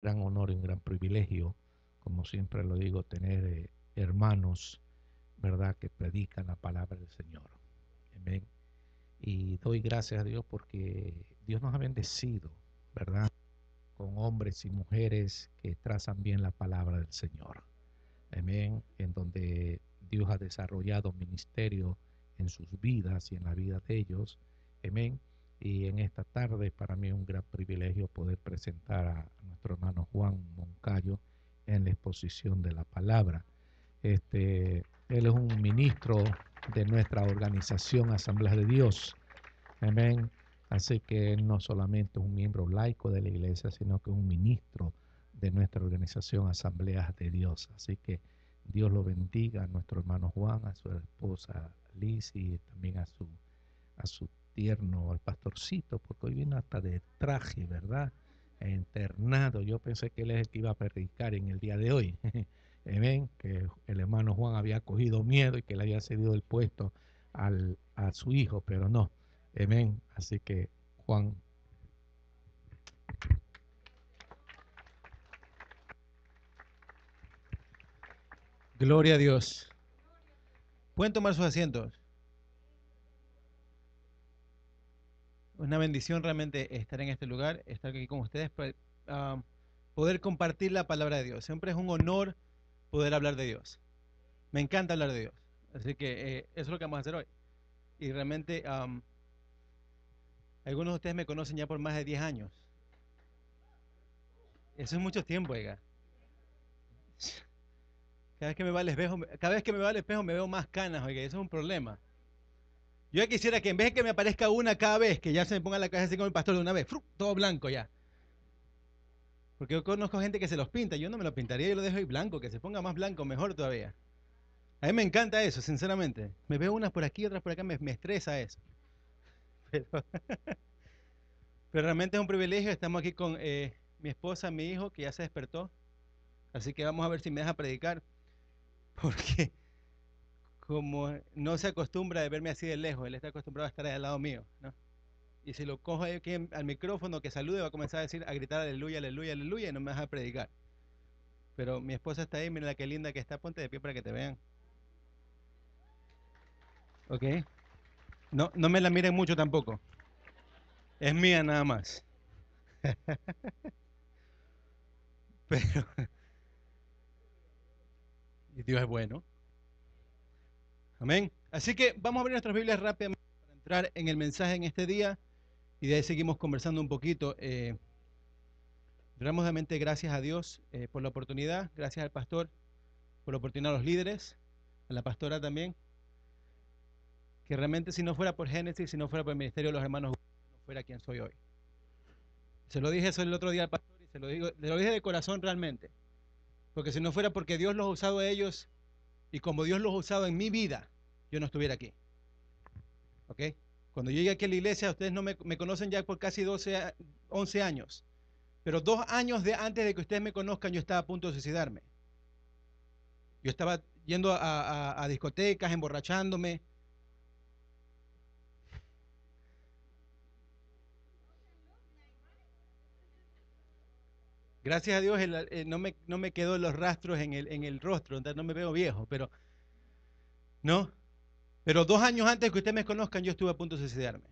gran honor y un gran privilegio, como siempre lo digo, tener eh, hermanos, ¿verdad?, que predican la palabra del Señor. Amén. Y doy gracias a Dios porque Dios nos ha bendecido, ¿verdad? Con hombres y mujeres que trazan bien la palabra del Señor. Amén. En donde Dios ha desarrollado ministerio en sus vidas y en la vida de ellos. Amén. Y en esta tarde para mí es un gran privilegio poder presentar a nuestro hermano Juan Moncayo en la exposición de la palabra. Este, él es un ministro de nuestra organización Asamblea de Dios. Amén. Así que él no solamente es un miembro laico de la iglesia, sino que es un ministro de nuestra organización Asambleas de Dios. Así que Dios lo bendiga a nuestro hermano Juan, a su esposa Liz y también a su, a su al pastorcito, porque hoy viene hasta de traje, ¿verdad? Internado. Yo pensé que él es el que iba a predicar en el día de hoy. Amén. Que el hermano Juan había cogido miedo y que le había cedido el puesto al, a su hijo, pero no. Amén. Así que Juan. Gloria a Dios. Pueden tomar sus asientos. Una bendición realmente estar en este lugar, estar aquí con ustedes, para, ah, poder compartir la palabra de Dios. Siempre es un honor poder hablar de Dios. Me encanta hablar de Dios. Así que eh, eso es lo que vamos a hacer hoy. Y realmente algunos de ustedes me conocen ya por más de 10 años. Eso es mucho tiempo, oiga. Cada vez que me va al espejo, cada vez que me va al espejo me veo más canas, oiga, eso es un problema. Yo quisiera que en vez de que me aparezca una cada vez, que ya se me ponga la cabeza así como el pastor de una vez, todo blanco ya. Porque yo conozco gente que se los pinta, yo no me lo pintaría, yo lo dejo ahí blanco, que se ponga más blanco, mejor todavía. A mí me encanta eso, sinceramente. Me veo unas por aquí, otras por acá, me, estresa eso. Pero, realmente es un privilegio, estamos aquí con eh, mi esposa, mi hijo, que ya se despertó. Así que vamos a ver si me deja predicar. Porque como no se acostumbra de verme así de lejos, él está acostumbrado a estar al lado mío, ¿no? Y si lo cojo aquí al micrófono que salude, va a comenzar a decir, a gritar aleluya, aleluya, aleluya, y no me deja predicar. Pero mi esposa está ahí, mira la que linda que está, ponte de pie para que te vean. ¿Ok? No, no me la miren mucho tampoco. Es mía nada más. Pero Dios es bueno. Amén. Así que vamos a abrir nuestras Biblias rápidamente para entrar en el mensaje en este día y de ahí seguimos conversando un poquito. Eh, gracias a Dios eh, por la oportunidad, gracias al pastor por la oportunidad a los líderes, a la pastora también, que realmente si no fuera por Génesis, si no fuera por el ministerio de los hermanos, no fuera quien soy hoy. Se lo dije eso el otro día al pastor y se lo, digo, lo dije de corazón realmente, porque si no fuera porque Dios los ha usado a ellos y como Dios los ha usado en mi vida, yo no estuviera aquí. ¿Ok? Cuando yo llegué aquí a la iglesia, ustedes no me, conocen ya por casi 12, 11 años. Pero dos años de, antes de que ustedes me conozcan, yo estaba a punto de suicidarme. Yo estaba yendo a, discotecas, emborrachándome. Gracias a Dios eh, no, me, no me quedó los rastros en el, en el rostro, no me veo viejo, pero no, pero dos años antes que ustedes me conozcan, yo estuve a punto de suicidarme.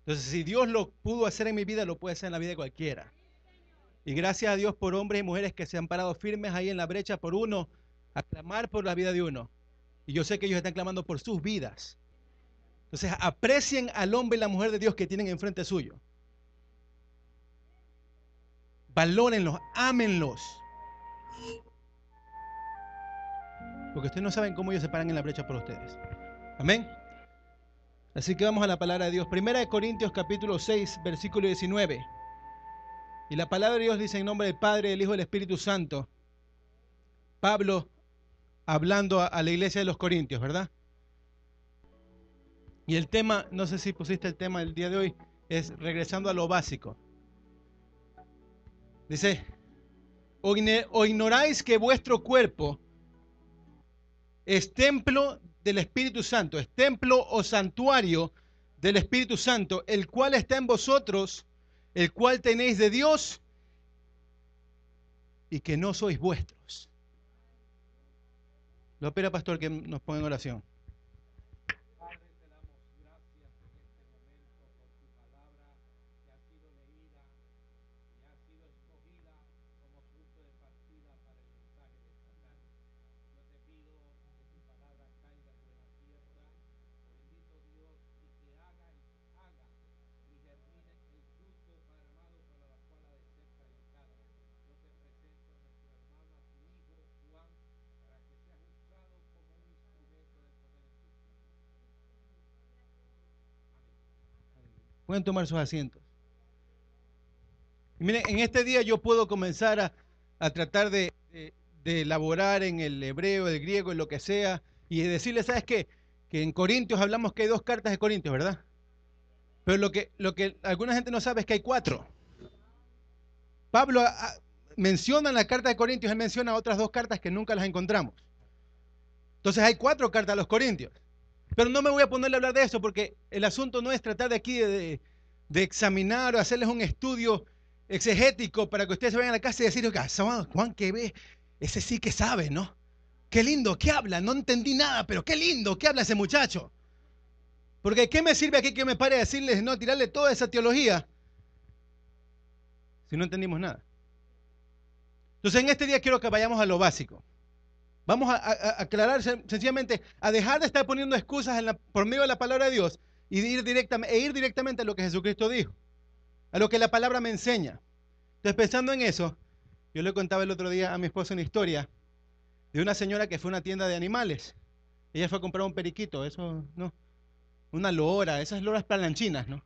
Entonces, si Dios lo pudo hacer en mi vida, lo puede hacer en la vida de cualquiera. Y gracias a Dios por hombres y mujeres que se han parado firmes ahí en la brecha por uno, a clamar por la vida de uno. Y yo sé que ellos están clamando por sus vidas. Entonces, aprecien al hombre y la mujer de Dios que tienen enfrente suyo. Valórenlos, ámenlos. porque ustedes no saben cómo ellos se paran en la brecha por ustedes. Amén. Así que vamos a la palabra de Dios. Primera de Corintios capítulo 6, versículo 19. Y la palabra de Dios dice en nombre del Padre, del Hijo y del Espíritu Santo. Pablo hablando a, la iglesia de los Corintios, ¿verdad? Y el tema, no sé si pusiste el tema del día de hoy, es regresando a lo básico. Dice, o ignoráis que vuestro cuerpo es templo del Espíritu Santo, es templo o santuario del Espíritu Santo, el cual está en vosotros, el cual tenéis de Dios y que no sois vuestros. Lo espera, pastor, que nos ponga en oración. Tomar sus asientos. miren, en este día yo puedo comenzar a, tratar de, elaborar en el hebreo, el griego, en lo que sea, y decirles, ¿sabes qué? Que en Corintios hablamos que hay dos cartas de Corintios, ¿verdad? Pero lo que, lo que alguna gente no sabe es que hay cuatro. Pablo menciona en la carta de Corintios, él menciona otras dos cartas que nunca las encontramos. Entonces hay cuatro cartas a los Corintios. Pero no me voy a ponerle a hablar de eso porque el asunto no es tratar de aquí de, examinar o hacerles un estudio exegético para que ustedes se vayan a la casa y decir, Juan, que ve, ese sí que sabe, ¿no? Qué lindo, ¿qué habla? No entendí nada, pero qué lindo, ¿qué habla ese muchacho? Porque ¿qué me sirve aquí que me pare a decirles, no, tirarle toda esa teología si no entendimos nada? Entonces en este día quiero que vayamos a lo básico. Vamos a, aclarar sencillamente, a dejar de estar poniendo excusas por medio de la palabra de Dios y ir directamente, e ir directamente a lo que Jesucristo dijo, a lo que la palabra me enseña. Entonces, pensando en eso, yo le contaba el otro día a mi esposo una historia de una señora que fue a una tienda de animales. Ella fue a comprar un periquito, eso, ¿no? Una lora, esas loras planchinas, ¿no?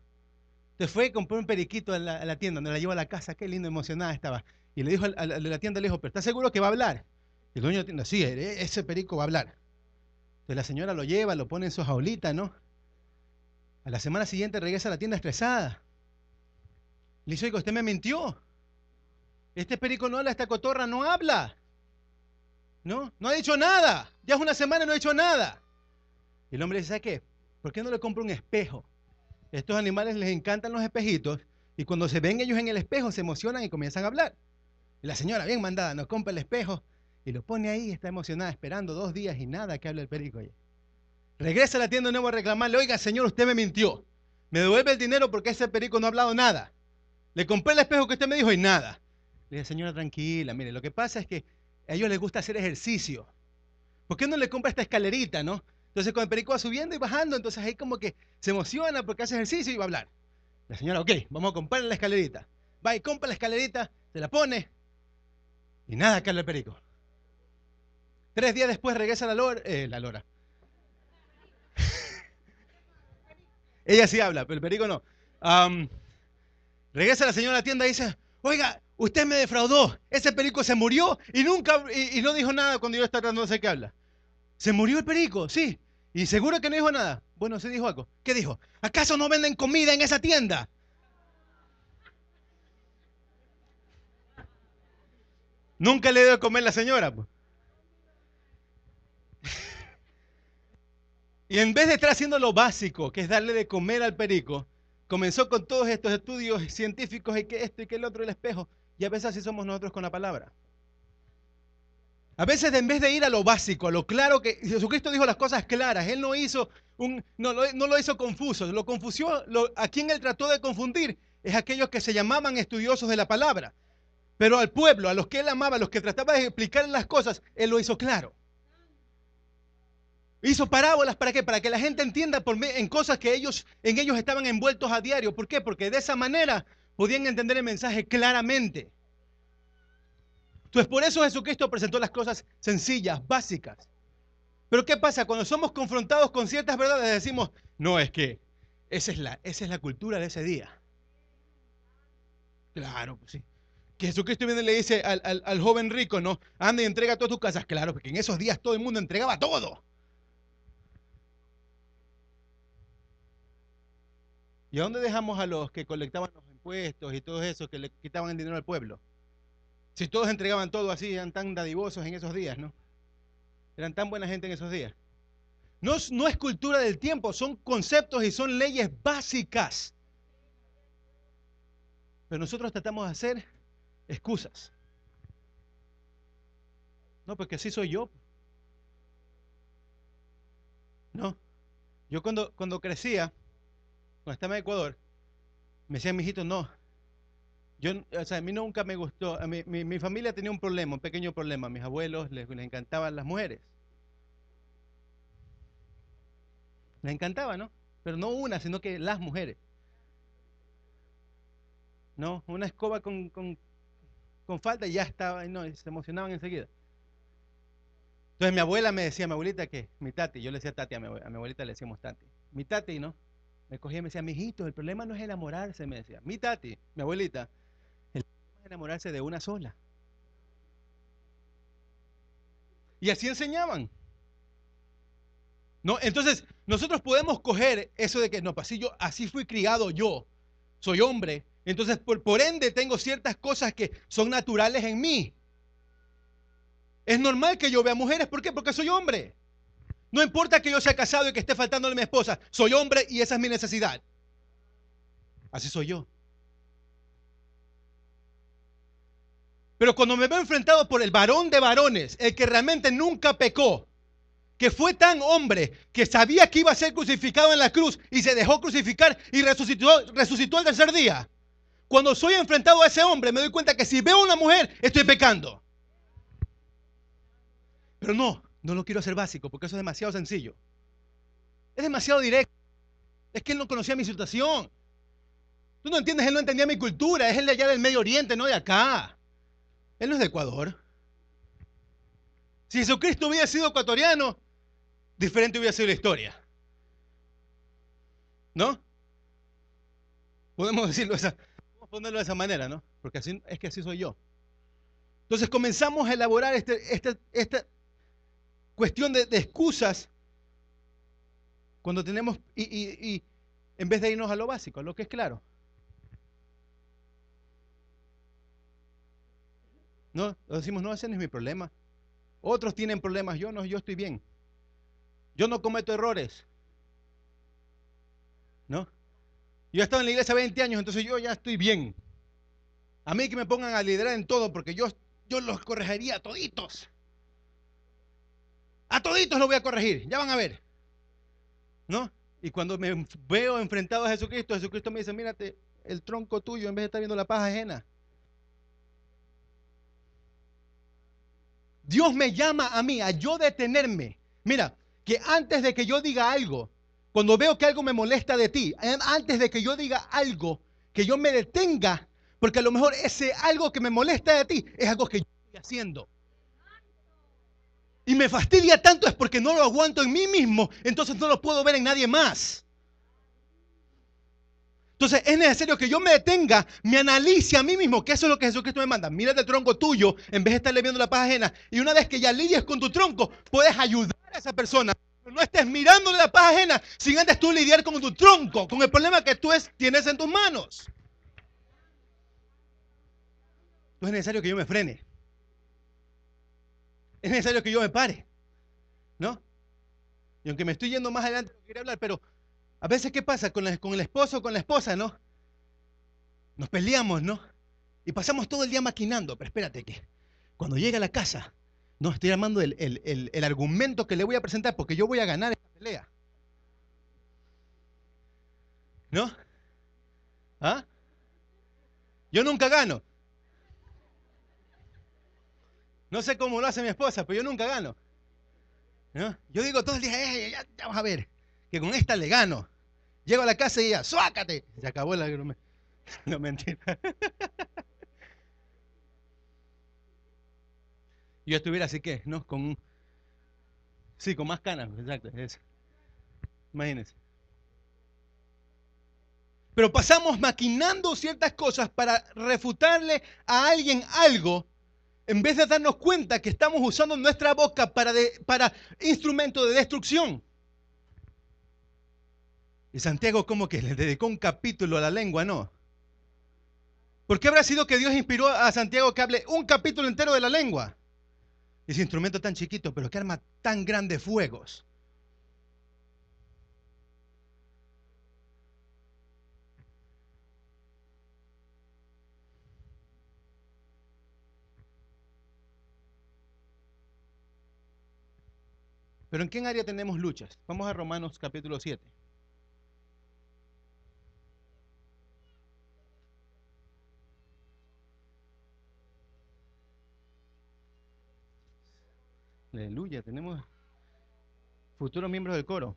Entonces fue y compró un periquito a la, tienda, donde la llevó a la casa, qué lindo, emocionada estaba. Y le dijo a la, a la tienda, le dijo, pero ¿estás seguro que va a hablar? El dueño tienda, sí, e, ese perico va a hablar. Entonces la señora lo lleva, lo pone en su jaulita, ¿no? A la semana siguiente regresa a la tienda estresada. Le dice, oiga, usted me mintió. Este perico no habla, esta cotorra no habla. ¿No? No ha dicho nada. Ya es una semana y no ha dicho nada. Y el hombre dice, ¿sabe qué? ¿Por qué no le compra un espejo? Estos animales les encantan los espejitos y cuando se ven ellos en el espejo se emocionan y comienzan a hablar. Y la señora, bien mandada, nos compra el espejo y lo pone ahí, está emocionada, esperando dos días y nada que hable el perico. Regresa a la tienda de nuevo a reclamarle, oiga, señor, usted me mintió. Me devuelve el dinero porque ese perico no ha hablado nada. Le compré el espejo que usted me dijo y nada. Le dije, señora, tranquila, mire, lo que pasa es que a ellos les gusta hacer ejercicio. ¿Por qué no le compra esta escalerita, no? Entonces, cuando el perico va subiendo y bajando, entonces ahí como que se emociona porque hace ejercicio y va a hablar. La señora, ok, vamos a comprarle la escalerita. Va y compra la escalerita, se la pone y nada hable el perico. Tres días después regresa la lora. Eh, la lora. Ella sí habla, pero el perico no. regresa la señora a la tienda y dice, oiga, usted me defraudó. Ese perico se murió y nunca, y, no dijo nada cuando yo estaba tratando de hacer que habla. ¿Se murió el perico? Sí. ¿Y seguro que no dijo nada? Bueno, se dijo algo. ¿Qué dijo? ¿Acaso no venden comida en esa tienda? Nunca le dio a comer la señora. Pues. Y en vez de estar haciendo lo básico, que es darle de comer al perico, comenzó con todos estos estudios científicos y que esto y que el otro, el espejo. Y a veces así somos nosotros con la palabra. A veces en vez de ir a lo básico, a lo claro que Jesucristo dijo las cosas claras, Él no hizo un, no, no lo hizo confuso, lo confusió, a quien Él trató de confundir es aquellos que se llamaban estudiosos de la palabra. Pero al pueblo, a los que Él amaba, a los que trataba de explicar las cosas, Él lo hizo claro. Hizo parábolas para qué? Para que la gente entienda en cosas que ellos, en ellos estaban envueltos a diario. ¿Por qué? Porque de esa manera podían entender el mensaje claramente. Entonces por eso Jesucristo presentó las cosas sencillas, básicas. Pero ¿qué pasa? Cuando somos confrontados con ciertas verdades decimos, no, es que esa es la, esa es la cultura de ese día. Claro, pues sí. Que Jesucristo viene y le dice al, al joven rico, ¿no? Anda y entrega todas tus casas. Claro, porque en esos días todo el mundo entregaba todo. ¿Y a dónde dejamos a los que colectaban los impuestos y todos esos que le quitaban el dinero al pueblo? Si todos entregaban todo así, eran tan dadivosos en esos días, ¿no? Eran tan buena gente en esos días. No, no es cultura del tiempo, son conceptos y son leyes básicas. Pero nosotros tratamos de hacer excusas. No, porque así soy yo. No. Yo cuando, cuando crecía, cuando estaba en Ecuador, me decían, mijito, no. Yo, o sea, a mí nunca me gustó. A mi, mi, familia tenía un problema, un pequeño problema. A mis abuelos les, les encantaban las mujeres. Les encantaba, ¿no? Pero no una, sino que las mujeres. ¿No? Una escoba con, con, con falta y ya estaba, no, se emocionaban enseguida. Entonces mi abuela me decía, mi abuelita que, mi tati, yo le decía tati a mi, abuelita, le decíamos tati. Mi tati, ¿no? Me cogía y me decía, mijito, el problema no es enamorarse, me decía. Mi tati, mi abuelita, el problema es enamorarse de una sola. Y así enseñaban. ¿No? Entonces, nosotros podemos coger eso de que, no, pues así, yo, así fui criado yo, soy hombre, entonces por, por ende tengo ciertas cosas que son naturales en mí. Es normal que yo vea mujeres, ¿por qué? Porque soy hombre. No importa que yo sea casado y que esté faltando a mi esposa, soy hombre y esa es mi necesidad. Así soy yo. Pero cuando me veo enfrentado por el varón de varones, el que realmente nunca pecó, que fue tan hombre que sabía que iba a ser crucificado en la cruz y se dejó crucificar y resucitó, resucitó el tercer día. Cuando soy enfrentado a ese hombre, me doy cuenta que si veo a una mujer, estoy pecando. Pero no, no lo quiero hacer básico porque eso es demasiado sencillo. Es demasiado directo. Es que él no conocía mi situación. Tú no entiendes, él no entendía mi cultura. Es el de allá del Medio Oriente, no de acá. Él no es de Ecuador. Si Jesucristo hubiera sido ecuatoriano, diferente hubiera sido la historia. ¿No? Podemos decirlo esa, podemos ponerlo de esa manera, ¿no? Porque así, es que así soy yo. Entonces comenzamos a elaborar este, este, este, cuestión de, excusas cuando tenemos, y, en vez de irnos a lo básico, a lo que es claro. No, decimos, no, ese no es mi problema. Otros tienen problemas, yo no, yo estoy bien. Yo no cometo errores. ¿No? Yo he estado en la iglesia 20 años, entonces yo ya estoy bien. A mí que me pongan a liderar en todo, porque yo, yo los corregiría toditos. A toditos lo voy a corregir, ya van a ver. ¿No? Y cuando me veo enfrentado a Jesucristo, Jesucristo me dice, mírate, el tronco tuyo en vez de estar viendo la paz ajena. Dios me llama a mí a yo detenerme. Mira, que antes de que yo diga algo, cuando veo que algo me molesta de ti, antes de que yo diga algo, que yo me detenga, porque a lo mejor ese algo que me molesta de ti es algo que yo estoy haciendo y me fastidia tanto es porque no lo aguanto en mí mismo, entonces no lo puedo ver en nadie más. Entonces es necesario que yo me detenga, me analice a mí mismo, que eso es lo que Jesucristo me manda. Mira el tronco tuyo en vez de estarle viendo la paz ajena. Y una vez que ya lidies con tu tronco, puedes ayudar a esa persona. Pero no estés mirándole la paz ajena sin antes tú lidiar con tu tronco, con el problema que tú tienes en tus manos. No es necesario que yo me frene es necesario que yo me pare. ¿No? Y aunque me estoy yendo más adelante, no quiero hablar, pero a veces, ¿qué pasa con, con el esposo o con la esposa, no? Nos peleamos, ¿no? Y pasamos todo el día maquinando, pero espérate que cuando llegue a la casa, no estoy armando el, el argumento que le voy a presentar porque yo voy a ganar esta pelea. ¿No? ¿Ah? Yo nunca gano. No sé cómo lo hace mi esposa, pero yo nunca gano. Yo digo todo el día, ya, vamos a ver, que con esta le gano. Llego a la casa y ya, ¡suácate! Se acabó la... No mentira. Yo estuviera así que, ¿no? Con... Sí, con más canas, exacto. Eso. Imagínense. Pero pasamos maquinando ciertas cosas para refutarle a alguien algo en vez de darnos cuenta que estamos usando nuestra boca para, para instrumento de destrucción. Y Santiago como que le dedicó un capítulo a la lengua, ¿no? ¿Por qué habrá sido que Dios inspiró a Santiago que hable un capítulo entero de la lengua? Ese instrumento tan chiquito, pero que arma tan grandes fuegos. Pero ¿en qué área tenemos luchas? Vamos a Romanos capítulo 7. Aleluya, tenemos futuros miembros del coro.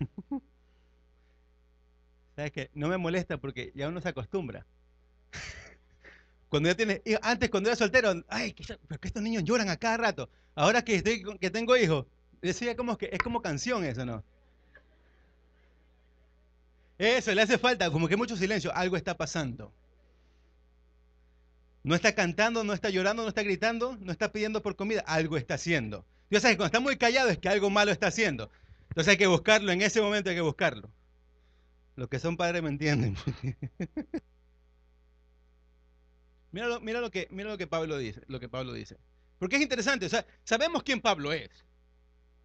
¿Sabes qué? No me molesta porque ya uno se acostumbra. Cuando ya tiene, antes cuando era soltero, ay, que, estos niños lloran a cada rato. Ahora que, estoy, que tengo hijos, decía como que es como canción eso, ¿no? Eso, le hace falta, como que mucho silencio, algo está pasando. No está cantando, no está llorando, no está gritando, no está pidiendo por comida, algo está haciendo. Dios sabe que cuando está muy callado es que algo malo está haciendo. Entonces hay que buscarlo, en ese momento hay que buscarlo. Los que son padres me entienden. mira, lo, que, que Pablo dice, lo que Pablo dice. Porque es interesante, o sea, sabemos quién Pablo es,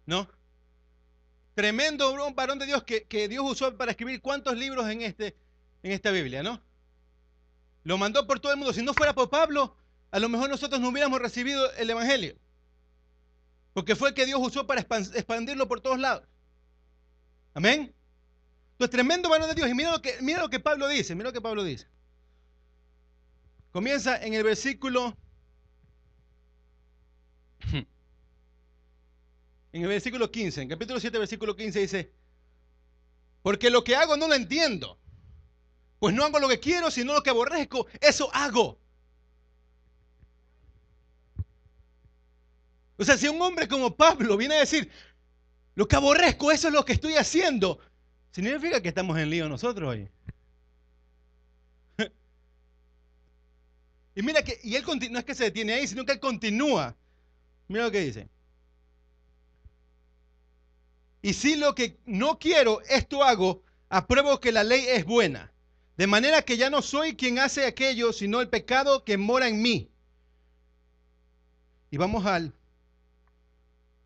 ¿no? Tremendo varón de Dios que, Dios usó para escribir cuántos libros en, este, en esta Biblia, ¿no? Lo mandó por todo el mundo. Si no fuera por Pablo, a lo mejor nosotros no hubiéramos recibido el Evangelio. Porque fue el que Dios usó para expandirlo por todos lados. Amén. Entonces, tremendo varón de Dios. Y que, mira lo que Pablo dice, mira lo que Pablo dice. Comienza en el versículo... En el versículo 15, en capítulo 7, versículo 15 dice, porque lo que hago no lo entiendo, pues no hago lo que quiero, sino lo que aborrezco, eso hago. O sea, si un hombre como Pablo viene a decir, lo que aborrezco, eso es lo que estoy haciendo, significa que estamos en lío nosotros hoy. Y mira que, y él no es que se detiene ahí, sino que él continúa. Mira lo que dice. Y si lo que no quiero, esto hago, apruebo que la ley es buena. De manera que ya no soy quien hace aquello, sino el pecado que mora en mí. Y vamos al,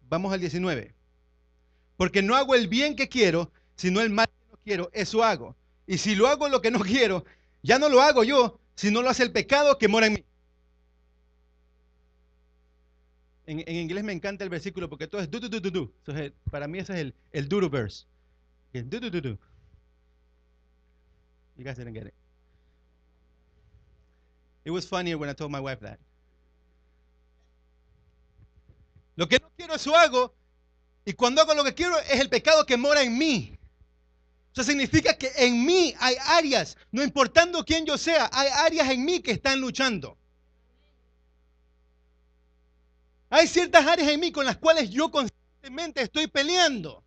vamos al 19. Porque no hago el bien que quiero, sino el mal que no quiero, eso hago. Y si lo hago lo que no quiero, ya no lo hago yo, sino lo hace el pecado que mora en mí. En, inglés me encanta el versículo porque todo es du, du, du, du, Entonces, para mí ese es el, el duro verse. El du, du. You guys didn't get it. It was funnier when I told my wife that. Lo que no quiero, eso hago. Y cuando hago lo que quiero, es el pecado que mora en mí. Eso significa que en mí hay áreas, no importando quién yo sea, hay áreas en mí que están luchando. Hay ciertas áreas en mí con las cuales yo constantemente estoy peleando.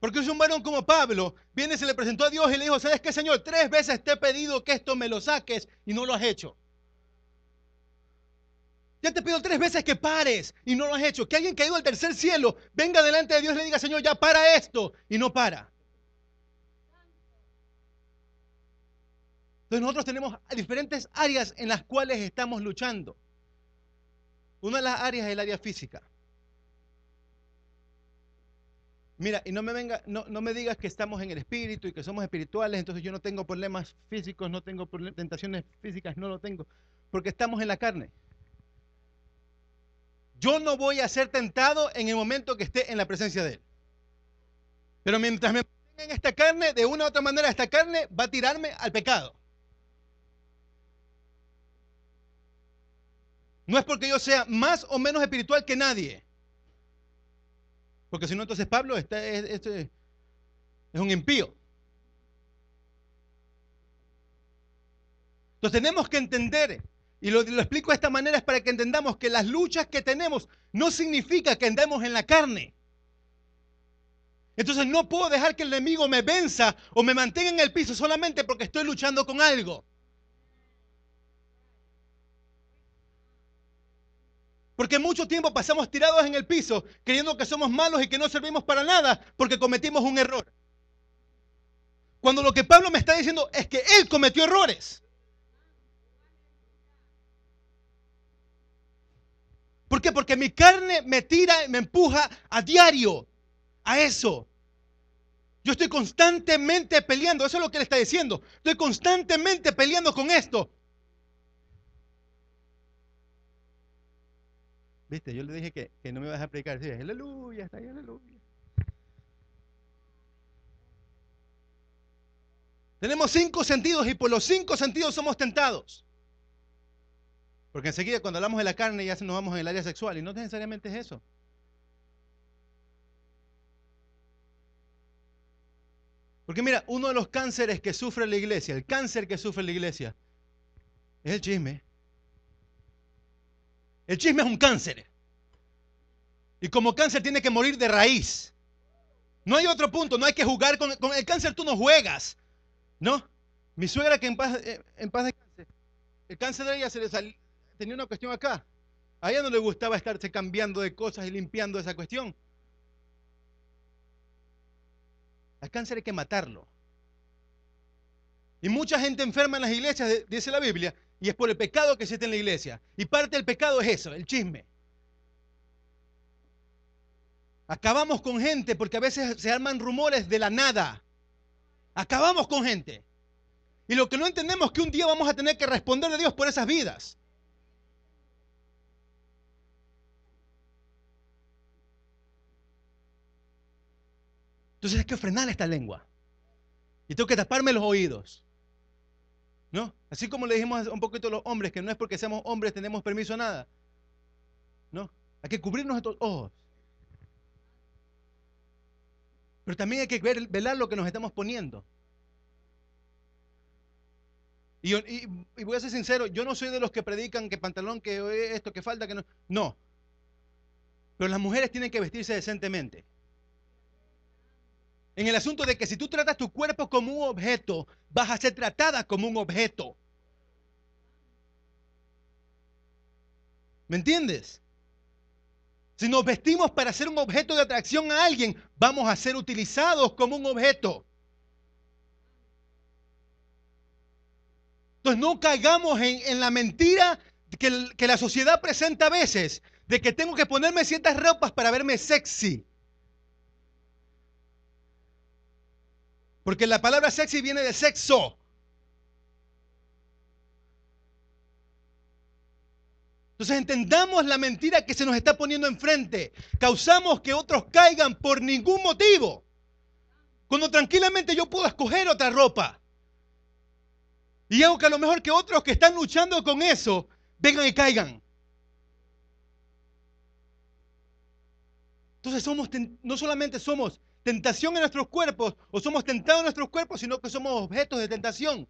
Porque es un varón como Pablo, viene, se le presentó a Dios y le dijo, ¿sabes qué, Señor? Tres veces te he pedido que esto me lo saques y no lo has hecho. Ya te pido tres veces que pares y no lo has hecho. Que alguien que ha ido al tercer cielo venga delante de Dios y le diga, Señor, ya para esto y no para. Entonces nosotros tenemos diferentes áreas en las cuales estamos luchando. Una de las áreas es el área física. Mira, y no me venga, no, no, me digas que estamos en el espíritu y que somos espirituales, entonces yo no tengo problemas físicos, no tengo tentaciones físicas, no lo tengo, porque estamos en la carne. Yo no voy a ser tentado en el momento que esté en la presencia de Él. Pero mientras me en esta carne, de una u otra manera, esta carne va a tirarme al pecado. No es porque yo sea más o menos espiritual que nadie. Porque si no, entonces Pablo está, es, un impío. Entonces tenemos que entender, y lo, lo, explico de esta manera, es para que entendamos que las luchas que tenemos no significa que andemos en la carne. Entonces no puedo dejar que el enemigo me venza o me mantenga en el piso solamente porque estoy luchando con algo. Porque mucho tiempo pasamos tirados en el piso creyendo que somos malos y que no servimos para nada porque cometimos un error. Cuando lo que Pablo me está diciendo es que él cometió errores. ¿Por qué? Porque mi carne me tira y me empuja a diario a eso. Yo estoy constantemente peleando, eso es lo que él está diciendo. Estoy constantemente peleando con esto. Viste, yo le dije que, que no me ibas a predicar. Aleluya, está ahí, aleluya. Tenemos cinco sentidos y por los cinco sentidos somos tentados. Porque enseguida cuando hablamos de la carne ya nos vamos en el área sexual y no necesariamente es eso. Porque mira, uno de los cánceres que sufre la iglesia, el cáncer que sufre la iglesia, es el chisme. El chisme es un cáncer. Y como cáncer tiene que morir de raíz. No hay otro punto, no hay que jugar con, el cáncer, tú no juegas. ¿No? Mi suegra que en paz, eh, en paz de cáncer, el cáncer de ella se le salió, tenía una cuestión acá. A ella no le gustaba estarse cambiando de cosas y limpiando esa cuestión. Al cáncer hay que matarlo. Y mucha gente enferma en las iglesias, dice la Biblia, y es por el pecado que existe en la iglesia. Y parte del pecado es eso, el chisme. Acabamos con gente porque a veces se arman rumores de la nada. Acabamos con gente. Y lo que no entendemos es que un día vamos a tener que responder a Dios por esas vidas. Entonces hay que frenar esta lengua. Y tengo que taparme los oídos. ¿No? Así como le dijimos un poquito a los hombres, que no es porque seamos hombres tenemos permiso a nada. ¿No? Hay que cubrirnos estos ojos. Pero también hay que ver, velar lo que nos estamos poniendo. Y, y, voy a ser sincero, yo no soy de los que predican que pantalón, que esto, que falta, que no. No. Pero las mujeres tienen que vestirse decentemente. En el asunto de que si tú tratas tu cuerpo como un objeto, vas a ser tratada como un objeto. ¿Me entiendes? Si nos vestimos para ser un objeto de atracción a alguien, vamos a ser utilizados como un objeto. Entonces no caigamos en, la mentira que, que la sociedad presenta a veces, de que tengo que ponerme ciertas ropas para verme sexy. Porque la palabra sexy viene de sexo. Entonces entendamos la mentira que se nos está poniendo enfrente. Causamos que otros caigan por ningún motivo. Cuando tranquilamente yo puedo escoger otra ropa. Y hago que a lo mejor que otros que están luchando con eso vengan y caigan. Entonces somos, no solamente somos tentación en nuestros cuerpos o somos tentados en nuestros cuerpos, sino que somos objetos de tentación.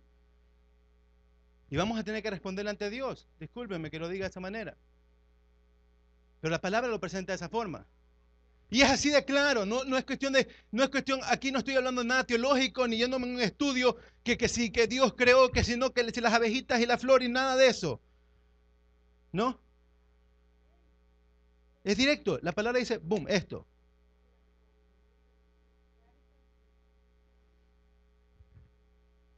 Y vamos a tener que responder ante Dios. Discúlpenme que lo diga de esa manera. Pero la palabra lo presenta de esa forma. Y es así de claro, no, no, es cuestión de, no es cuestión, aquí no estoy hablando de nada teológico, ni yéndome en un estudio que, que sí, que Dios creó, que si no, que si las abejitas y la flor y nada de eso. ¿No? Es directo, la palabra dice, boom, esto.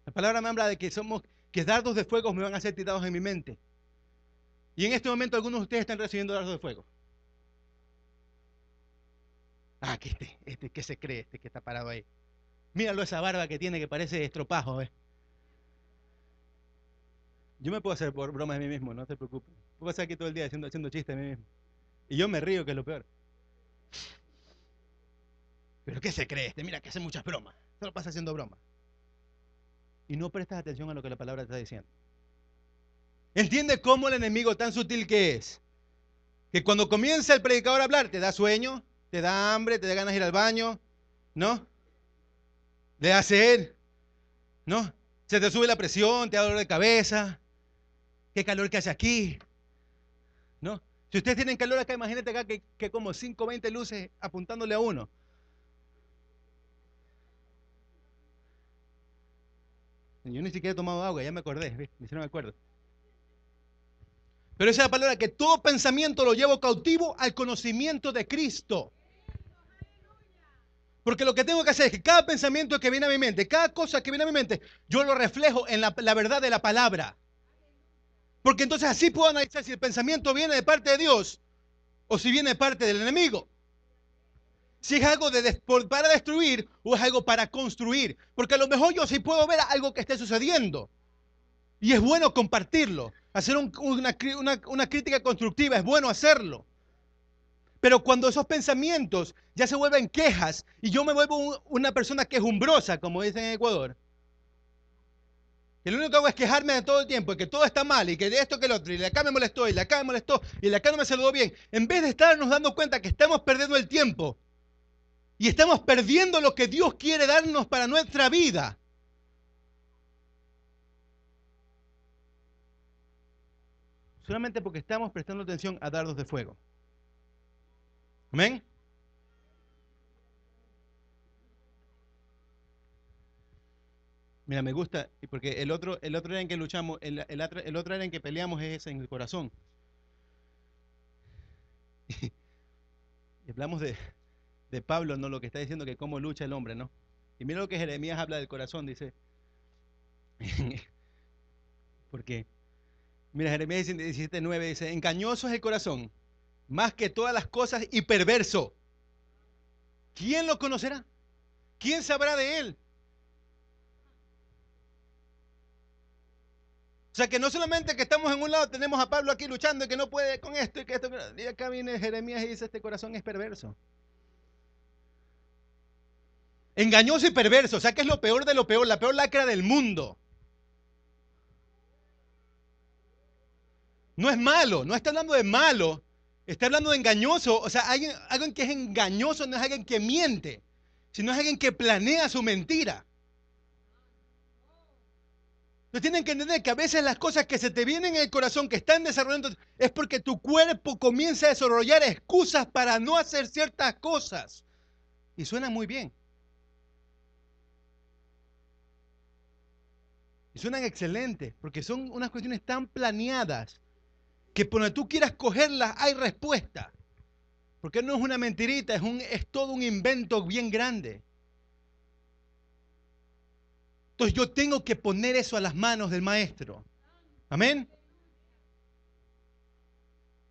La palabra me habla de que somos, que dardos de fuego me van a ser tirados en mi mente. Y en este momento algunos de ustedes están recibiendo dardos de fuego. Ah, que este, este, ¿qué se cree? Este que está parado ahí. Míralo esa barba que tiene que parece estropajo, ¿ves? Yo me puedo hacer por broma de mí mismo, no te preocupes. Puedo estar aquí todo el día haciendo, haciendo chistes de mí mismo. Y yo me río, que es lo peor. ¿Pero qué se cree este? Mira que hace muchas bromas. Solo pasa haciendo bromas y no prestas atención a lo que la palabra está diciendo. ¿Entiende cómo el enemigo tan sutil que es? Que cuando comienza el predicador a hablar, te da sueño, te da hambre, te da ganas de ir al baño, ¿no? Le da sed, ¿no? Se te sube la presión, te da dolor de cabeza. ¿Qué calor que hace aquí? ¿No? Si ustedes tienen calor acá, imagínate acá que, que como 5 o 20 luces apuntándole a uno. Yo ni siquiera he tomado agua, ya me acordé, me acuerdo. Pero esa es la palabra que todo pensamiento lo llevo cautivo al conocimiento de Cristo. Porque lo que tengo que hacer es que cada pensamiento que viene a mi mente, cada cosa que viene a mi mente, yo lo reflejo en la, la verdad de la palabra. Porque entonces así puedo analizar si el pensamiento viene de parte de Dios o si viene de parte del enemigo si es algo de, para destruir o es algo para construir. Porque a lo mejor yo sí puedo ver algo que esté sucediendo. Y es bueno compartirlo. Hacer una, crítica constructiva es bueno hacerlo. Pero cuando esos pensamientos ya se vuelven quejas y yo me vuelvo una persona quejumbrosa, como dicen en Ecuador, que lo único que hago es quejarme de todo el tiempo, y que todo está mal, y que de esto que el otro, y de acá me molestó, y de acá me molestó, y de acá no me saludó bien, en vez de estarnos dando cuenta que estamos perdiendo el tiempo y estamos perdiendo lo que Dios quiere darnos para nuestra vida. Solamente porque estamos prestando atención a dardos de fuego. Amén. Mira, me gusta, porque el otro, el otro era en que luchamos, el, otro, el otro era en que peleamos es en el corazón. Y hablamos de, de Pablo, ¿no? Lo que está diciendo que cómo lucha el hombre, ¿no? Y mira lo que Jeremías habla del corazón, dice. porque, mira, Jeremías 17.9 dice, engañoso es el corazón, más que todas las cosas y perverso. ¿Quién lo conocerá? ¿Quién sabrá de él? O sea que no solamente que estamos en un lado, tenemos a Pablo aquí luchando y que no puede con esto y que esto. Y acá viene Jeremías y dice, este corazón es perverso. Engañoso y perverso, o sea que es lo peor de lo peor, la peor lacra del mundo. No es malo, no está hablando de malo, Está hablando de engañoso, o sea, alguien, que es engañoso no es alguien que miente, sino es alguien que planea su mentira. Entonces tienen que entender que a veces las cosas que se te vienen en el corazón, que están desarrollando, es porque tu cuerpo comienza a desarrollar excusas para no hacer ciertas cosas. Y suena muy bien. Suenan excelentes, porque son unas cuestiones tan planeadas que por donde tú quieras cogerlas hay respuesta. Porque no es una mentirita, es, un, es todo un invento bien grande. Entonces yo tengo que poner eso a las manos del maestro. Amén.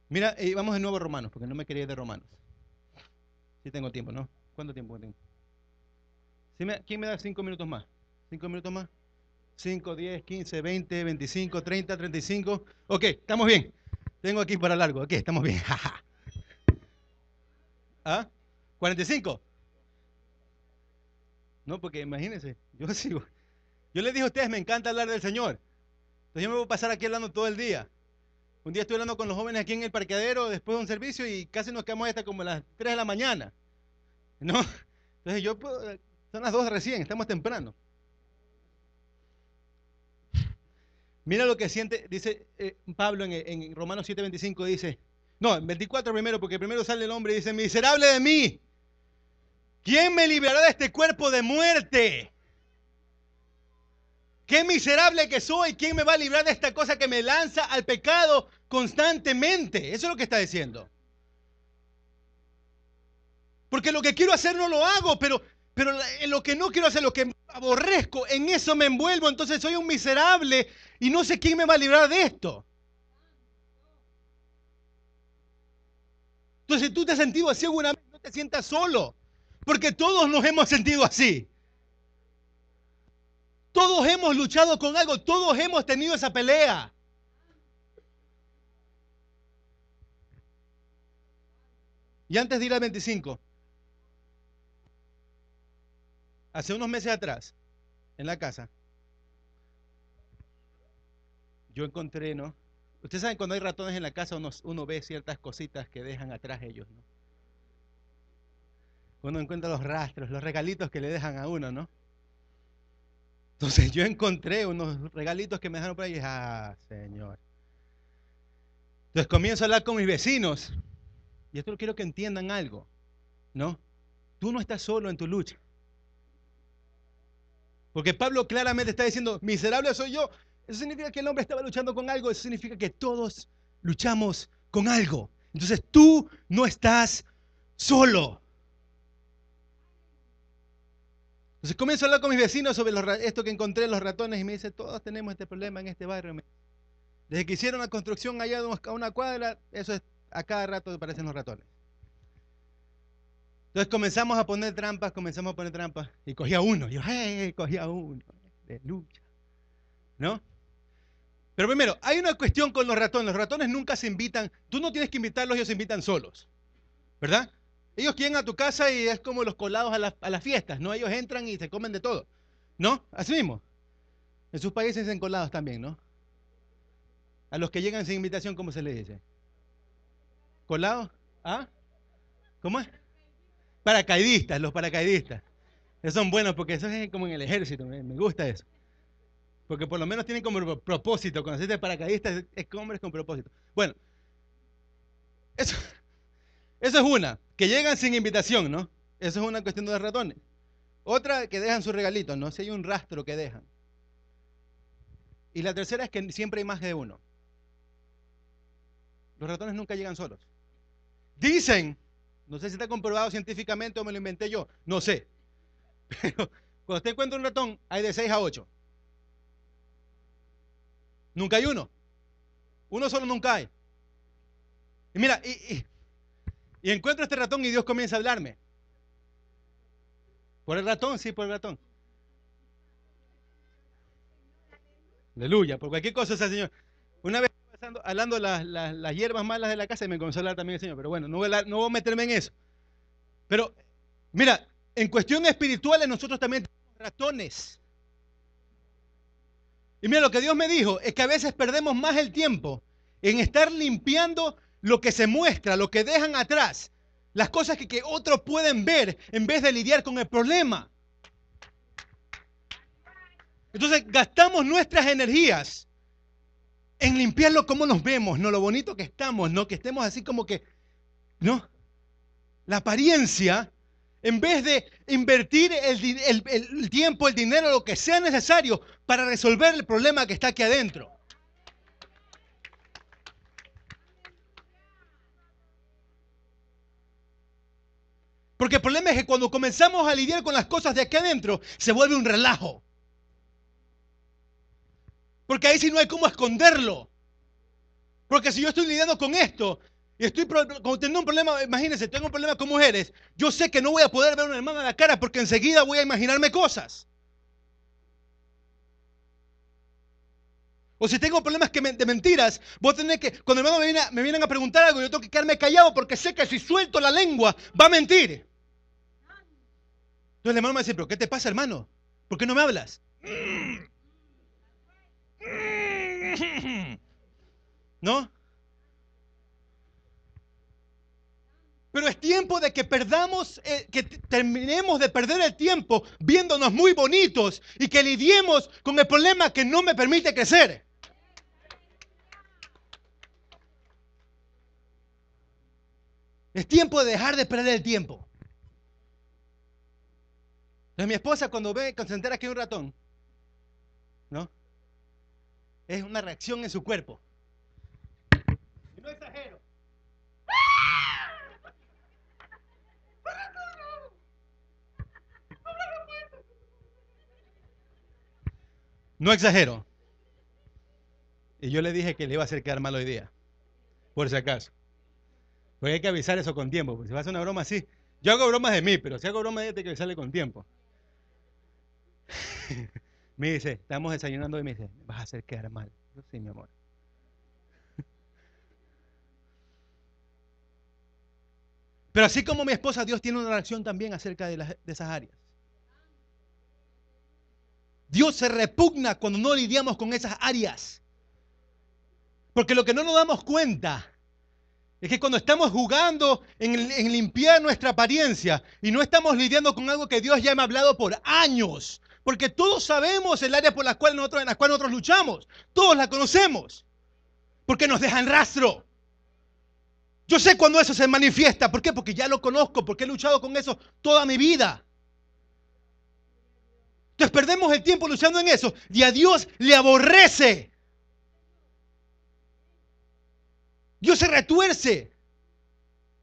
Mira, eh, vamos de nuevo a Romanos, porque no me quería ir de Romanos. Si tengo tiempo, ¿no? ¿Cuánto tiempo tengo? ¿Quién me da cinco minutos más? ¿Cinco minutos más? 5, 10, 15, 20, 25, 30, 35. Ok, estamos bien. Tengo aquí para largo. Ok, estamos bien. ¿Ah? ¿45? No, porque imagínense, yo sigo. Yo les dije a ustedes, me encanta hablar del Señor. Entonces yo me voy a pasar aquí hablando todo el día. Un día estoy hablando con los jóvenes aquí en el parqueadero después de un servicio y casi nos quedamos hasta como las 3 de la mañana. ¿No? Entonces yo, son las 2 recién, estamos temprano. Mira lo que siente, dice eh, Pablo en, en Romanos 7:25, dice, no, en 24 primero, porque primero sale el hombre y dice, miserable de mí, ¿quién me librará de este cuerpo de muerte? Qué miserable que soy, ¿quién me va a librar de esta cosa que me lanza al pecado constantemente? Eso es lo que está diciendo. Porque lo que quiero hacer no lo hago, pero, pero en lo que no quiero hacer, lo que aborrezco, en eso me envuelvo, entonces soy un miserable y no sé quién me va a librar de esto. Entonces, si tú te has sentido así alguna vez, no te sientas solo, porque todos nos hemos sentido así. Todos hemos luchado con algo, todos hemos tenido esa pelea. Y antes de ir al 25, hace unos meses atrás, en la casa, yo encontré, ¿no? Ustedes saben cuando hay ratones en la casa uno, ve ciertas cositas que dejan atrás ellos, ¿no? Uno encuentra los rastros, los regalitos que le dejan a uno, ¿no? Entonces yo encontré unos regalitos que me dejaron por ahí y dije, ah, Señor. Entonces comienzo a hablar con mis vecinos. Y esto quiero que entiendan algo, ¿no? Tú no estás solo en tu lucha. Porque Pablo claramente está diciendo, miserable soy yo, eso significa que el hombre estaba luchando con algo, eso significa que todos luchamos con algo. Entonces tú no estás solo. Entonces comienzo a hablar con mis vecinos sobre esto que encontré en los ratones y me dice, todos tenemos este problema en este barrio. Desde que hicieron la construcción allá a una cuadra, eso es, a cada rato aparecen los ratones. Entonces comenzamos a poner trampas, comenzamos a poner trampas y cogía uno. Yo, hey, cogía uno lucha. ¿No? Pero primero, hay una cuestión con los ratones. Los ratones nunca se invitan. Tú no tienes que invitarlos, ellos se invitan solos. ¿Verdad? Ellos quieren a tu casa y es como los colados a, a las fiestas, ¿no? Ellos entran y se comen de todo, ¿no? Así mismo. En sus países dicen colados también, ¿no? A los que llegan sin invitación, ¿cómo se les dice? ¿Colados? ¿Ah? ¿Cómo es? Paracaidistas, los paracaidistas. Esos son buenos porque eso es como en el ejército, me, gusta eso. Porque por lo menos tienen como propósito. Dice paracaidistas es hombres con propósito. Bueno, eso, eso es una, que llegan sin invitación, ¿no? Eso es una cuestión de ratones. Otra, que dejan sus regalitos, ¿no? Si hay un rastro que dejan. Y la tercera es que siempre hay más de uno. Los ratones nunca llegan solos. Dicen, no sé si está comprobado científicamente o me lo inventé yo, no sé. Pero cuando usted encuentra un ratón, hay de 6 a 8. Nunca hay uno. Uno solo nunca hay. Y mira, y, encuentro este ratón y Dios comienza a hablarme. ¿Por el ratón? Sí, por el ratón. Aleluya, por cualquier cosa Señor. Una vez hablando las, las, hierbas malas de la casa y me comenzó hablar también el Señor, pero bueno, no voy, a, no voy a meterme en eso. Pero, mira, en cuestiones espirituales nosotros también tenemos ratones. Y mira, lo que Dios me dijo es que a veces perdemos más el tiempo en estar limpiando lo que se muestra, lo que dejan atrás, las cosas que, que otros pueden ver en vez de lidiar con el problema. Entonces gastamos nuestras energías en limpiarlo como nos vemos, no lo bonito que estamos, no que estemos así como que, no, la apariencia, en vez de invertir el, el tiempo, el dinero, lo que sea necesario para resolver el problema que está aquí adentro. Porque el problema es que cuando comenzamos a lidiar con las cosas de aquí adentro, se vuelve un relajo. Porque ahí sí no hay cómo esconderlo. Porque si yo estoy lidiando con esto y estoy teniendo un problema, imagínense, tengo un problema con mujeres, yo sé que no voy a poder ver a una hermana a la cara porque enseguida voy a imaginarme cosas. O si tengo problemas de mentiras, voy a tener que, cuando hermano me, me vienen a preguntar algo, yo tengo que quedarme callado porque sé que si suelto la lengua va a mentir. Entonces el hermano me dice, pero ¿qué te pasa, hermano? ¿Por qué no me hablas? ¿No? Pero es tiempo de que perdamos, eh, que terminemos de perder el tiempo viéndonos muy bonitos y que lidiemos con el problema que no me permite crecer. Es tiempo de dejar de perder el tiempo. Entonces mi esposa cuando ve, cuando se entera que hay un ratón. Es una reacción en su cuerpo. Y no exagero. No exagero. Y yo le dije que le iba a hacer quedar mal hoy día. Por si acaso. Porque hay que avisar eso con tiempo. Porque si va a una broma así. Yo hago bromas de mí, pero si hago bromas de ella, hay que avisarle con tiempo. Me dice, estamos desayunando y me dice, vas a hacer quedar mal. Sí, mi amor. Pero así como mi esposa, Dios tiene una reacción también acerca de, de esas áreas. Dios se repugna cuando no lidiamos con esas áreas. Porque lo que no nos damos cuenta es que cuando estamos jugando en, en, limpiar nuestra apariencia y no estamos lidiando con algo que Dios ya me ha hablado por años, porque todos sabemos el área por la cual nosotros, en la cual nosotros luchamos. Todos la conocemos. Porque nos dejan rastro. Yo sé cuando eso se manifiesta. ¿Por qué? Porque ya lo conozco, porque he luchado con eso toda mi vida. Entonces perdemos el tiempo luchando en eso y a Dios le aborrece. Dios se retuerce.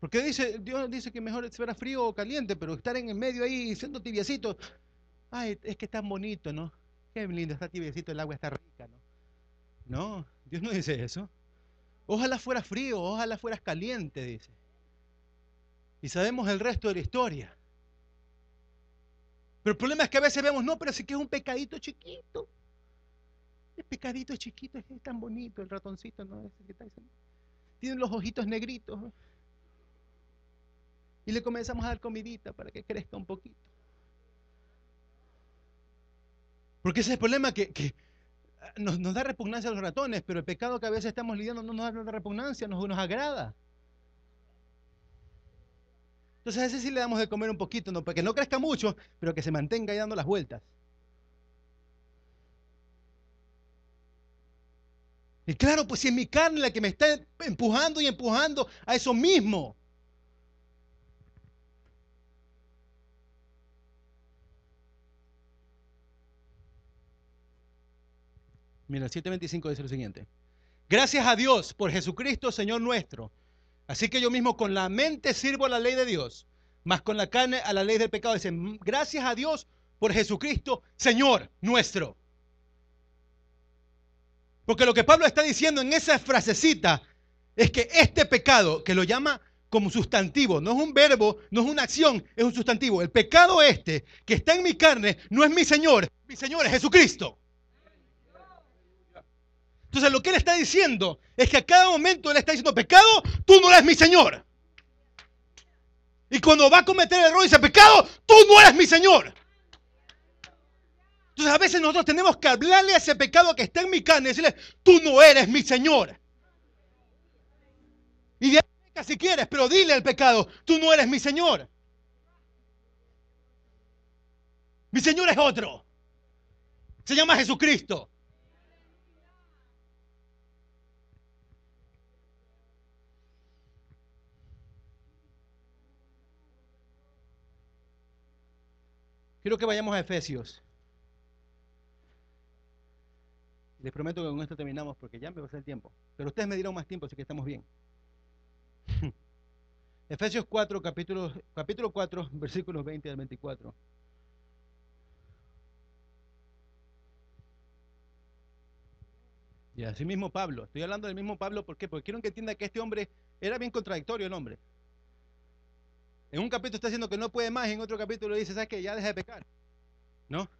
Porque dice, Dios dice que mejor fuera frío o caliente, pero estar en el medio ahí siendo tibiecito, ay, es que es tan bonito, ¿no? Qué lindo, está tibiecito, el agua está rica, ¿no? No, Dios no dice eso. Ojalá fuera frío, ojalá fueras caliente, dice. Y sabemos el resto de la historia. Pero el problema es que a veces vemos, no, pero sí que es un pecadito chiquito. El pecadito chiquito es tan bonito, el ratoncito, ¿no? Tiene los ojitos negritos. Y le comenzamos a dar comidita para que crezca un poquito. Porque ese es el problema que, nos, nos, da repugnancia a los ratones, pero el pecado que a veces estamos lidiando no nos da repugnancia, nos, nos agrada. Entonces a ese sí le damos de comer un poquito, ¿no? para que no crezca mucho, pero que se mantenga ahí dando las vueltas. Y claro, pues si es mi carne la que me está empujando y empujando a eso mismo. Mira, el 725 dice lo siguiente. Gracias a Dios por Jesucristo, Señor nuestro. Así que yo mismo con la mente sirvo a la ley de Dios, más con la carne a la ley del pecado. Dicen, gracias a Dios por Jesucristo, Señor nuestro. Porque lo que Pablo está diciendo en esa frasecita es que este pecado, que lo llama como sustantivo, no es un verbo, no es una acción, es un sustantivo. El pecado este que está en mi carne no es mi Señor, mi Señor es Jesucristo. Entonces lo que él está diciendo es que a cada momento él está diciendo, pecado, tú no eres mi Señor. Y cuando va a cometer el error y dice, pecado, tú no eres mi Señor. Entonces a veces nosotros tenemos que hablarle a ese pecado que está en mi carne y decirle, tú no eres mi Señor. Y de si quieres, pero dile al pecado, tú no eres mi Señor. Mi Señor es otro. Se llama Jesucristo. Quiero que vayamos a Efesios. Les prometo que con esto terminamos porque ya me va a el tiempo. Pero ustedes me dirán más tiempo, así que estamos bien. Efesios 4, capítulo, capítulo 4, versículos 20 al 24. Y así mismo Pablo, estoy hablando del mismo Pablo, ¿por qué? Porque quiero que entienda que este hombre era bien contradictorio el hombre. En un capítulo está diciendo que no puede más, en otro capítulo dice, ¿sabes qué? Ya deja de pecar. ¿No?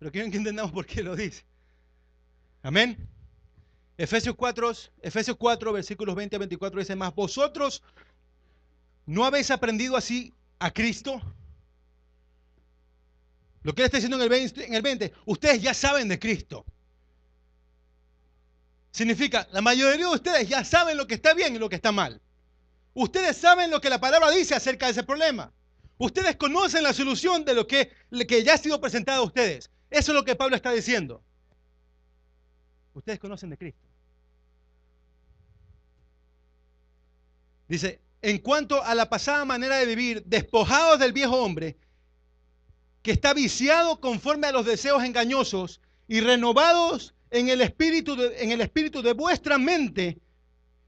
Pero quiero que entendamos por qué lo dice. Amén. Efesios 4, Efesios 4, versículos 20 a 24 dice más, vosotros no habéis aprendido así a Cristo. Lo que él está diciendo en el 20, en el 20 ustedes ya saben de Cristo. Significa, la mayoría de ustedes ya saben lo que está bien y lo que está mal. Ustedes saben lo que la palabra dice acerca de ese problema. Ustedes conocen la solución de lo que, que ya ha sido presentado a ustedes. Eso es lo que Pablo está diciendo. Ustedes conocen de Cristo. Dice, en cuanto a la pasada manera de vivir, despojados del viejo hombre, que está viciado conforme a los deseos engañosos y renovados en el espíritu de, en el espíritu de vuestra mente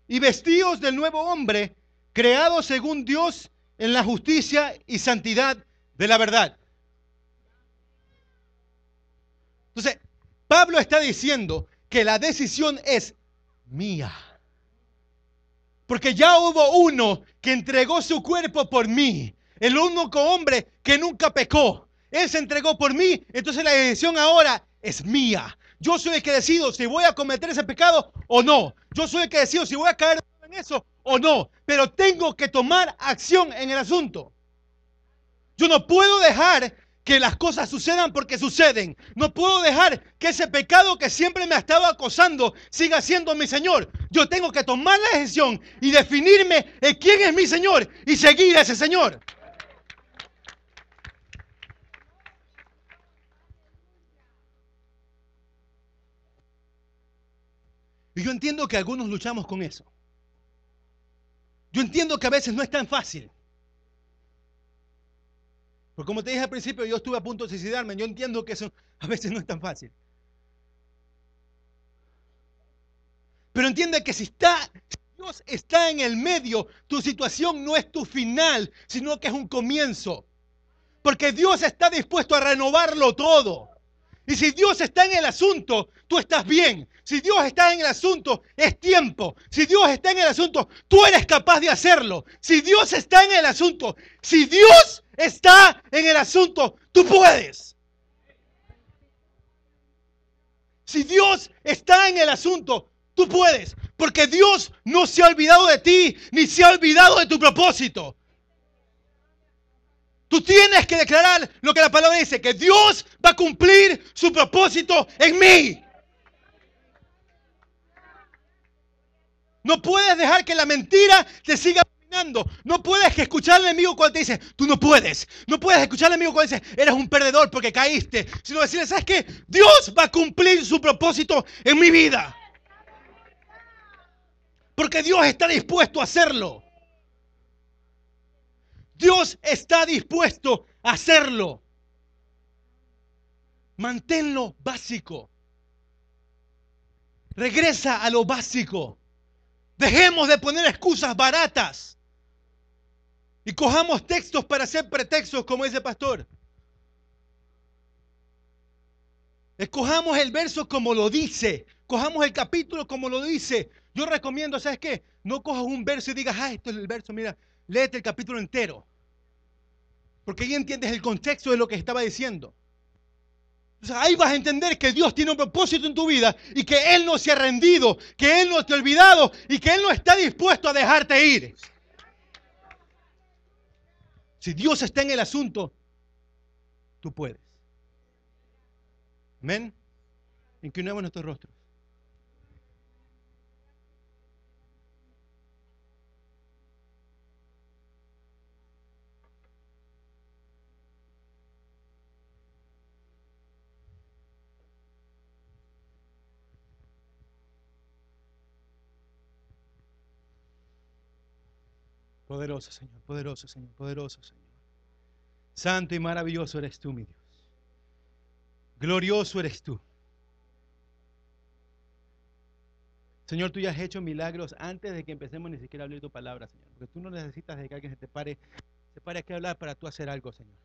y vestidos del nuevo hombre, creado según Dios en la justicia y santidad de la verdad. Entonces, Pablo está diciendo que la decisión es mía. Porque ya hubo uno que entregó su cuerpo por mí. El único hombre que nunca pecó. Él se entregó por mí. Entonces la decisión ahora es mía. Yo soy el que decido si voy a cometer ese pecado o no. Yo soy el que decido si voy a caer en eso o no, pero tengo que tomar acción en el asunto. Yo no puedo dejar que las cosas sucedan porque suceden. No puedo dejar que ese pecado que siempre me ha estado acosando siga siendo mi Señor. Yo tengo que tomar la decisión y definirme quién es mi Señor y seguir a ese Señor. Y yo entiendo que algunos luchamos con eso. Yo entiendo que a veces no es tan fácil. Porque como te dije al principio, yo estuve a punto de suicidarme. Yo entiendo que eso a veces no es tan fácil. Pero entiende que si está, Dios está en el medio, tu situación no es tu final, sino que es un comienzo. Porque Dios está dispuesto a renovarlo todo. Y si Dios está en el asunto, tú estás bien. Si Dios está en el asunto, es tiempo. Si Dios está en el asunto, tú eres capaz de hacerlo. Si Dios está en el asunto, si Dios está en el asunto, tú puedes. Si Dios está en el asunto, tú puedes. Porque Dios no se ha olvidado de ti, ni se ha olvidado de tu propósito. Tú tienes que declarar lo que la palabra dice, que Dios va a cumplir su propósito en mí. No puedes dejar que la mentira te siga dominando. No puedes escuchar al enemigo cuando te dice, tú no puedes. No puedes escuchar al enemigo cuando dice, eres un perdedor porque caíste. Sino decirle, ¿sabes qué? Dios va a cumplir su propósito en mi vida. Porque Dios está dispuesto a hacerlo. Dios está dispuesto a hacerlo. Manténlo básico. Regresa a lo básico. Dejemos de poner excusas baratas. Y cojamos textos para hacer pretextos, como dice el pastor. Escojamos el verso como lo dice. Cojamos el capítulo como lo dice. Yo recomiendo, ¿sabes qué? No cojas un verso y digas, ah, esto es el verso, mira, léete el capítulo entero. Porque ahí entiendes el contexto de lo que estaba diciendo. ahí vas a entender que Dios tiene un propósito en tu vida y que Él no se ha rendido, que Él no te ha olvidado y que Él no está dispuesto a dejarte ir. Si Dios está en el asunto, tú puedes. Amén. Inclinemos nuestros rostros. Poderoso Señor, poderoso Señor, poderoso Señor. Santo y maravilloso eres tú, mi Dios. Glorioso eres tú. Señor, tú ya has hecho milagros antes de que empecemos ni siquiera a hablar tu palabra, Señor. Porque tú no necesitas de que alguien se te pare, se pare aquí a hablar para tú hacer algo, Señor.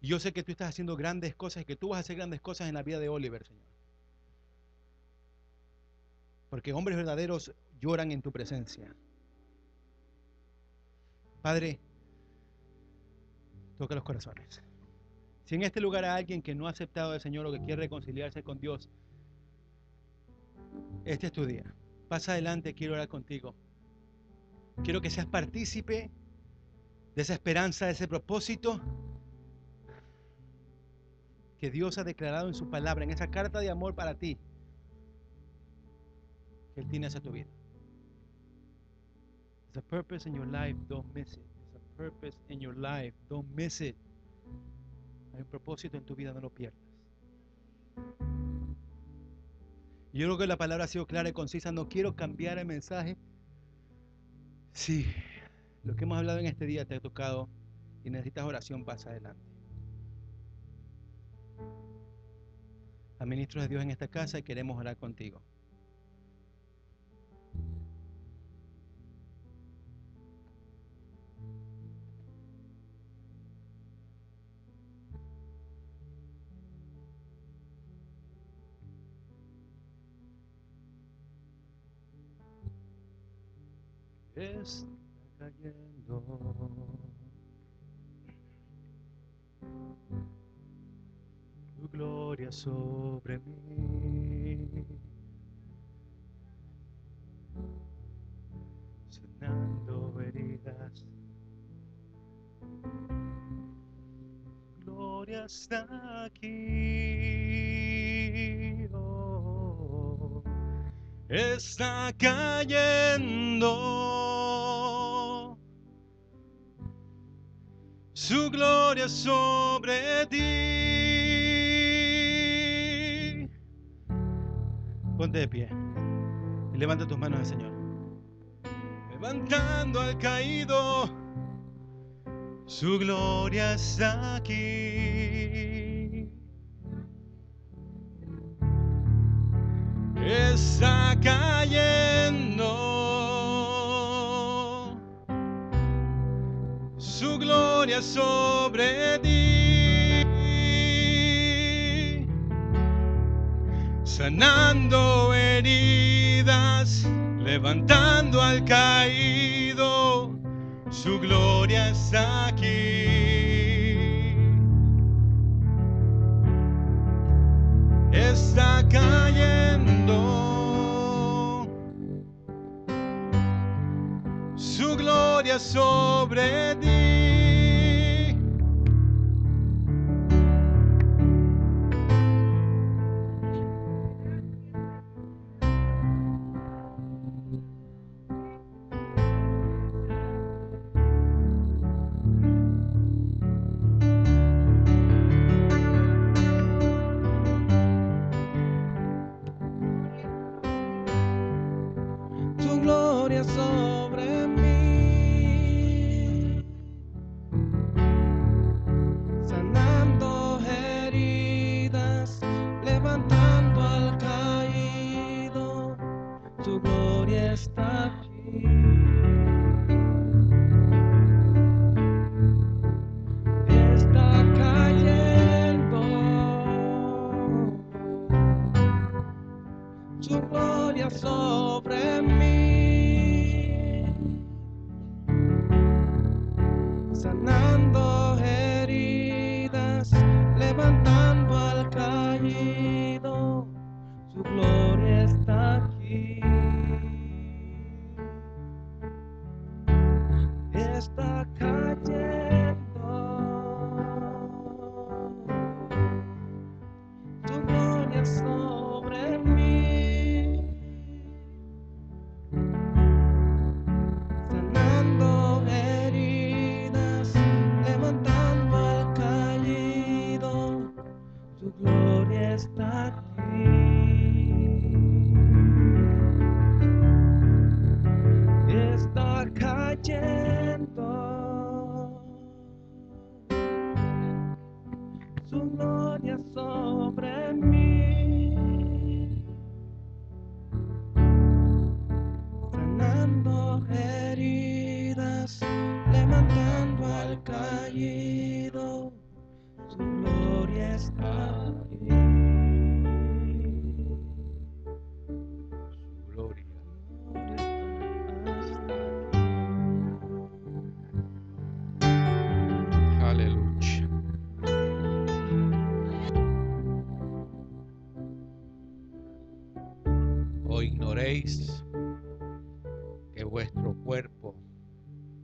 Y yo sé que tú estás haciendo grandes cosas y que tú vas a hacer grandes cosas en la vida de Oliver, Señor. Porque hombres verdaderos lloran en tu presencia. Padre, toca los corazones. Si en este lugar hay alguien que no ha aceptado al Señor o que quiere reconciliarse con Dios, este es tu día. Pasa adelante, quiero orar contigo. Quiero que seas partícipe de esa esperanza, de ese propósito que Dios ha declarado en su palabra, en esa carta de amor para ti, que Él tiene hacia tu vida. A purpose in your life, don't miss it. There's a purpose in your life, don't miss it. Hay un propósito en tu vida, no lo pierdas. Yo creo que la palabra ha sido clara y concisa. No quiero cambiar el mensaje. Sí, lo que hemos hablado en este día te ha tocado y necesitas oración, pasa adelante. Administros de Dios en esta casa y queremos orar contigo. Tu gloria sobre mí. Sanando heridas. Gloria está aquí. Oh, está cayendo. Su gloria sobre ti. Ponte de pie y levanta tus manos al Señor. Levantando al caído, su gloria está aquí. Está cayendo. Sobre ti, sanando heridas, levantando al caído, su gloria está aquí. Está cayendo su gloria sobre ti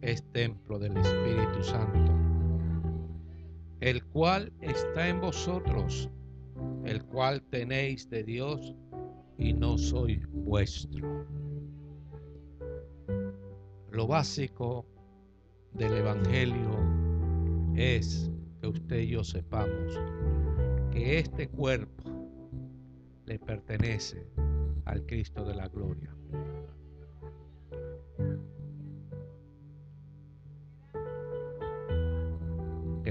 es templo del Espíritu Santo, el cual está en vosotros, el cual tenéis de Dios y no soy vuestro. Lo básico del Evangelio es que usted y yo sepamos que este cuerpo le pertenece al Cristo de la gloria.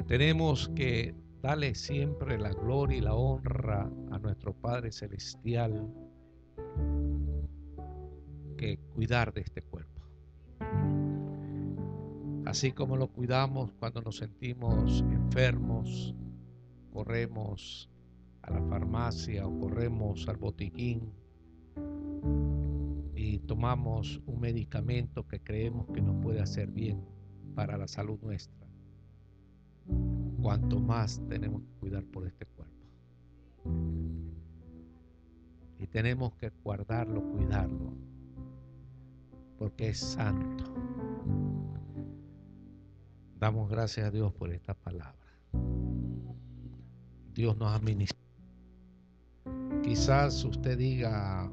Tenemos que darle siempre la gloria y la honra a nuestro Padre Celestial, que cuidar de este cuerpo. Así como lo cuidamos cuando nos sentimos enfermos, corremos a la farmacia o corremos al botiquín y tomamos un medicamento que creemos que nos puede hacer bien para la salud nuestra, cuanto más tenemos que cuidar por este cuerpo. Y tenemos que guardarlo, cuidarlo, porque es santo. Damos gracias a Dios por esta palabra. Dios nos administra. Quizás usted diga,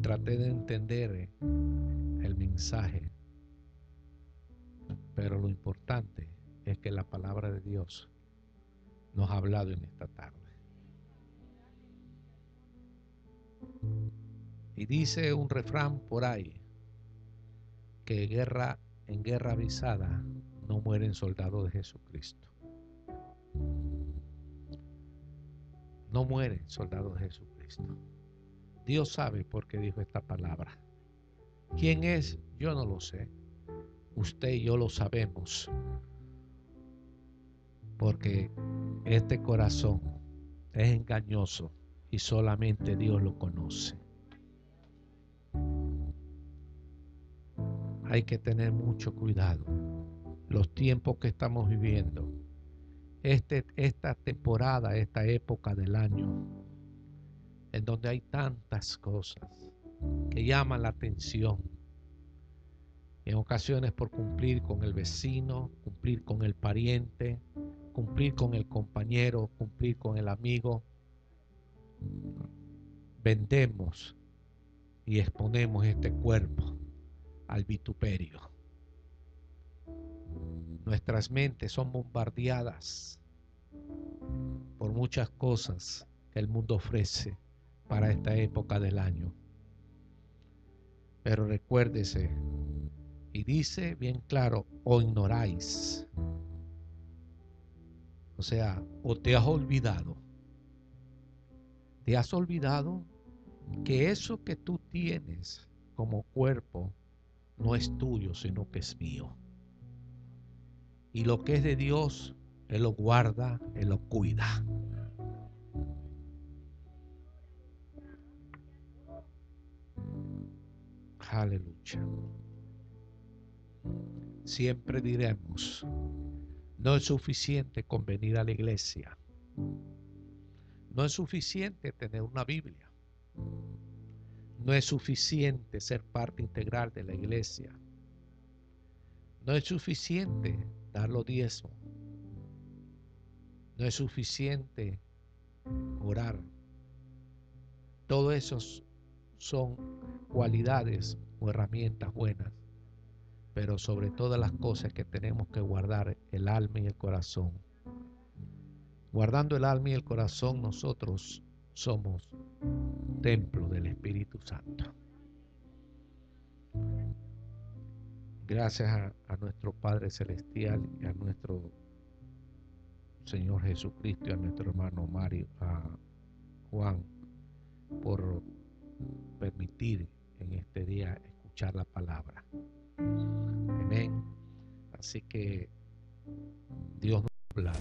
traté de entender eh, el mensaje, pero lo importante es que la palabra de Dios nos ha hablado en esta tarde. Y dice un refrán por ahí que guerra en guerra avisada no mueren soldados de Jesucristo. No mueren soldados de Jesucristo. Dios sabe por qué dijo esta palabra. ¿Quién es? Yo no lo sé. Usted y yo lo sabemos. Porque este corazón es engañoso y solamente Dios lo conoce. Hay que tener mucho cuidado. Los tiempos que estamos viviendo, este, esta temporada, esta época del año, en donde hay tantas cosas que llaman la atención. En ocasiones por cumplir con el vecino, cumplir con el pariente, cumplir con el compañero, cumplir con el amigo. Vendemos y exponemos este cuerpo al vituperio. Nuestras mentes son bombardeadas por muchas cosas que el mundo ofrece para esta época del año. Pero recuérdese, y dice bien claro, o ignoráis. O sea, o te has olvidado. Te has olvidado que eso que tú tienes como cuerpo no es tuyo, sino que es mío. Y lo que es de Dios, Él lo guarda, Él lo cuida. Aleluya. Siempre diremos, no es suficiente con venir a la iglesia. No es suficiente tener una Biblia. No es suficiente ser parte integral de la iglesia. No es suficiente dar los diezmos. No es suficiente orar. Todo esos son cualidades o herramientas buenas, pero sobre todas las cosas que tenemos que guardar el alma y el corazón. Guardando el alma y el corazón nosotros somos templo del Espíritu Santo. Gracias a, nuestro Padre Celestial y a nuestro Señor Jesucristo y a nuestro hermano Mario, a Juan, por permitir en este día escuchar la palabra. Amén. Así que Dios nos habla.